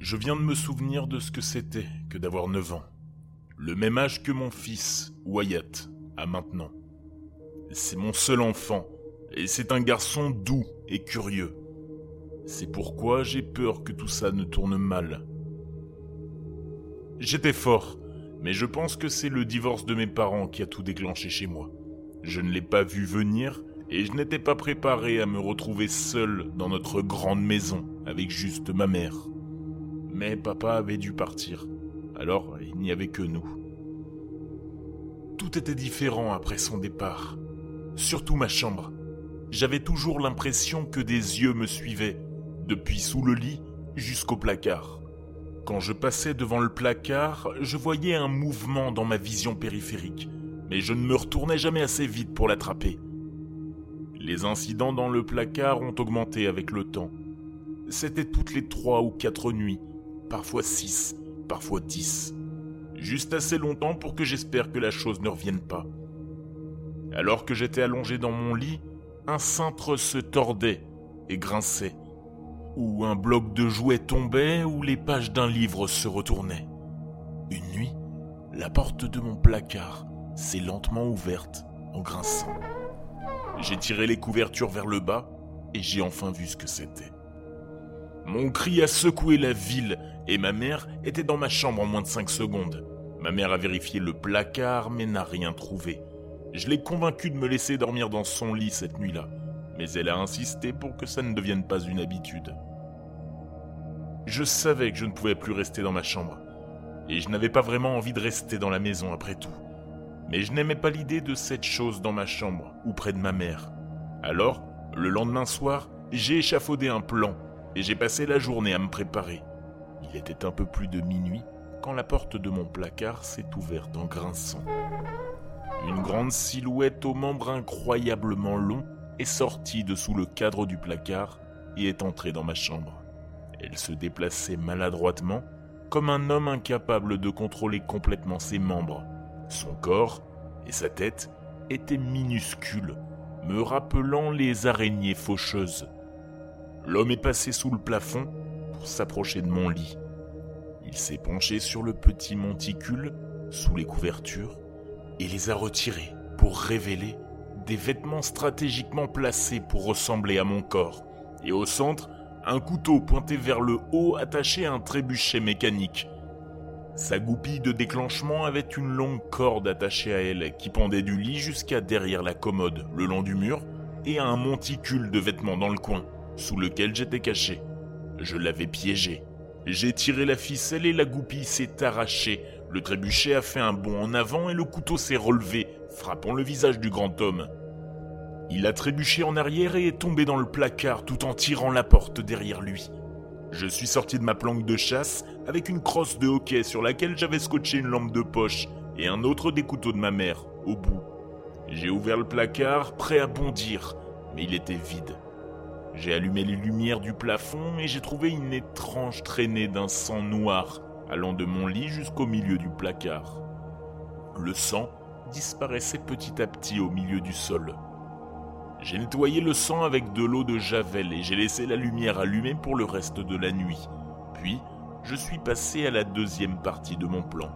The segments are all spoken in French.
Je viens de me souvenir de ce que c'était que d'avoir 9 ans. Le même âge que mon fils, Wyatt, a maintenant. C'est mon seul enfant, et c'est un garçon doux et curieux. C'est pourquoi j'ai peur que tout ça ne tourne mal. J'étais fort, mais je pense que c'est le divorce de mes parents qui a tout déclenché chez moi. Je ne l'ai pas vu venir et je n'étais pas préparé à me retrouver seul dans notre grande maison avec juste ma mère. Mais papa avait dû partir, alors il n'y avait que nous. Tout était différent après son départ, surtout ma chambre. J'avais toujours l'impression que des yeux me suivaient, depuis sous le lit jusqu'au placard. Quand je passais devant le placard, je voyais un mouvement dans ma vision périphérique, mais je ne me retournais jamais assez vite pour l'attraper. Les incidents dans le placard ont augmenté avec le temps. C'était toutes les trois ou quatre nuits, parfois six, parfois dix. Juste assez longtemps pour que j'espère que la chose ne revienne pas. Alors que j'étais allongé dans mon lit, un cintre se tordait et grinçait, ou un bloc de jouets tombait, ou les pages d'un livre se retournaient. Une nuit, la porte de mon placard s'est lentement ouverte en grinçant. J'ai tiré les couvertures vers le bas et j'ai enfin vu ce que c'était. Mon cri a secoué la ville et ma mère était dans ma chambre en moins de 5 secondes. Ma mère a vérifié le placard mais n'a rien trouvé. Je l'ai convaincue de me laisser dormir dans son lit cette nuit-là, mais elle a insisté pour que ça ne devienne pas une habitude. Je savais que je ne pouvais plus rester dans ma chambre, et je n'avais pas vraiment envie de rester dans la maison après tout mais je n'aimais pas l'idée de cette chose dans ma chambre ou près de ma mère. Alors, le lendemain soir, j'ai échafaudé un plan et j'ai passé la journée à me préparer. Il était un peu plus de minuit quand la porte de mon placard s'est ouverte en grinçant. Une grande silhouette aux membres incroyablement longs est sortie de sous le cadre du placard et est entrée dans ma chambre. Elle se déplaçait maladroitement, comme un homme incapable de contrôler complètement ses membres son corps et sa tête étaient minuscules, me rappelant les araignées faucheuses. L'homme est passé sous le plafond pour s'approcher de mon lit. Il s'est penché sur le petit monticule, sous les couvertures, et les a retirés pour révéler des vêtements stratégiquement placés pour ressembler à mon corps, et au centre, un couteau pointé vers le haut attaché à un trébuchet mécanique. Sa goupille de déclenchement avait une longue corde attachée à elle qui pendait du lit jusqu'à derrière la commode, le long du mur, et à un monticule de vêtements dans le coin, sous lequel j'étais caché. Je l'avais piégé. J'ai tiré la ficelle et la goupille s'est arrachée. Le trébuchet a fait un bond en avant et le couteau s'est relevé, frappant le visage du grand homme. Il a trébuché en arrière et est tombé dans le placard tout en tirant la porte derrière lui. Je suis sorti de ma planque de chasse avec une crosse de hockey sur laquelle j'avais scotché une lampe de poche et un autre des couteaux de ma mère, au bout. J'ai ouvert le placard, prêt à bondir, mais il était vide. J'ai allumé les lumières du plafond et j'ai trouvé une étrange traînée d'un sang noir allant de mon lit jusqu'au milieu du placard. Le sang disparaissait petit à petit au milieu du sol. J'ai nettoyé le sang avec de l'eau de Javel et j'ai laissé la lumière allumée pour le reste de la nuit. Puis, je suis passé à la deuxième partie de mon plan.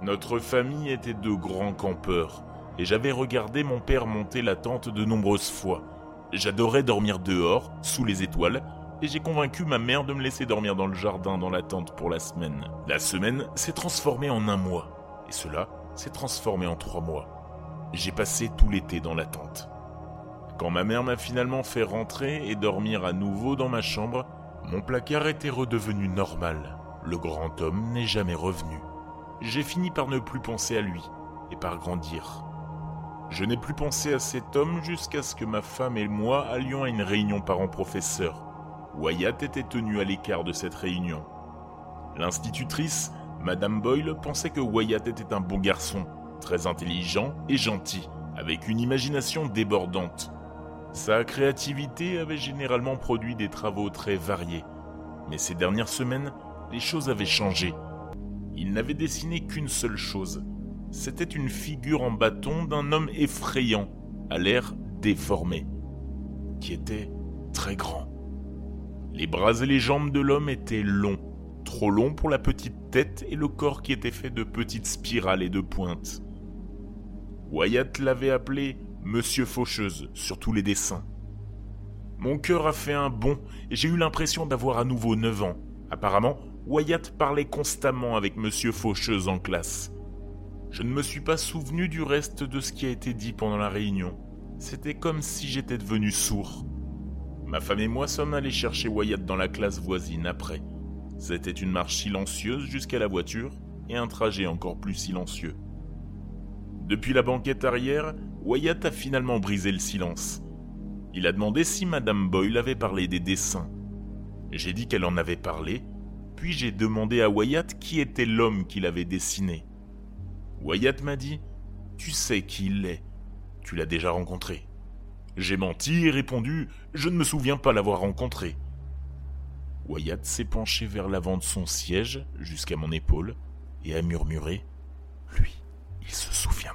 Notre famille était de grands campeurs, et j'avais regardé mon père monter la tente de nombreuses fois. J'adorais dormir dehors, sous les étoiles, et j'ai convaincu ma mère de me laisser dormir dans le jardin dans la tente pour la semaine. La semaine s'est transformée en un mois, et cela s'est transformé en trois mois. J'ai passé tout l'été dans la tente. Quand ma mère m'a finalement fait rentrer et dormir à nouveau dans ma chambre, mon placard était redevenu normal. Le grand homme n'est jamais revenu. J'ai fini par ne plus penser à lui et par grandir. Je n'ai plus pensé à cet homme jusqu'à ce que ma femme et moi allions à une réunion parents-professeurs. Wyatt était tenu à l'écart de cette réunion. L'institutrice, Madame Boyle, pensait que Wyatt était un bon garçon, très intelligent et gentil, avec une imagination débordante. Sa créativité avait généralement produit des travaux très variés, mais ces dernières semaines, les choses avaient changé. Il n'avait dessiné qu'une seule chose. C'était une figure en bâton d'un homme effrayant, à l'air déformé, qui était très grand. Les bras et les jambes de l'homme étaient longs, trop longs pour la petite tête et le corps qui était fait de petites spirales et de pointes. Wyatt l'avait appelé Monsieur Faucheuse sur tous les dessins. Mon cœur a fait un bond et j'ai eu l'impression d'avoir à nouveau 9 ans. Apparemment, Wyatt parlait constamment avec Monsieur Faucheuse en classe. Je ne me suis pas souvenu du reste de ce qui a été dit pendant la réunion. C'était comme si j'étais devenu sourd. Ma femme et moi sommes allés chercher Wyatt dans la classe voisine après. C'était une marche silencieuse jusqu'à la voiture et un trajet encore plus silencieux. Depuis la banquette arrière, Wyatt a finalement brisé le silence. Il a demandé si Madame Boyle avait parlé des dessins. J'ai dit qu'elle en avait parlé, puis j'ai demandé à Wyatt qui était l'homme qu'il avait dessiné. Wyatt m'a dit Tu sais qui il est. Tu l'as déjà rencontré. J'ai menti et répondu Je ne me souviens pas l'avoir rencontré. Wyatt s'est penché vers l'avant de son siège, jusqu'à mon épaule, et a murmuré Lui, il se souvient.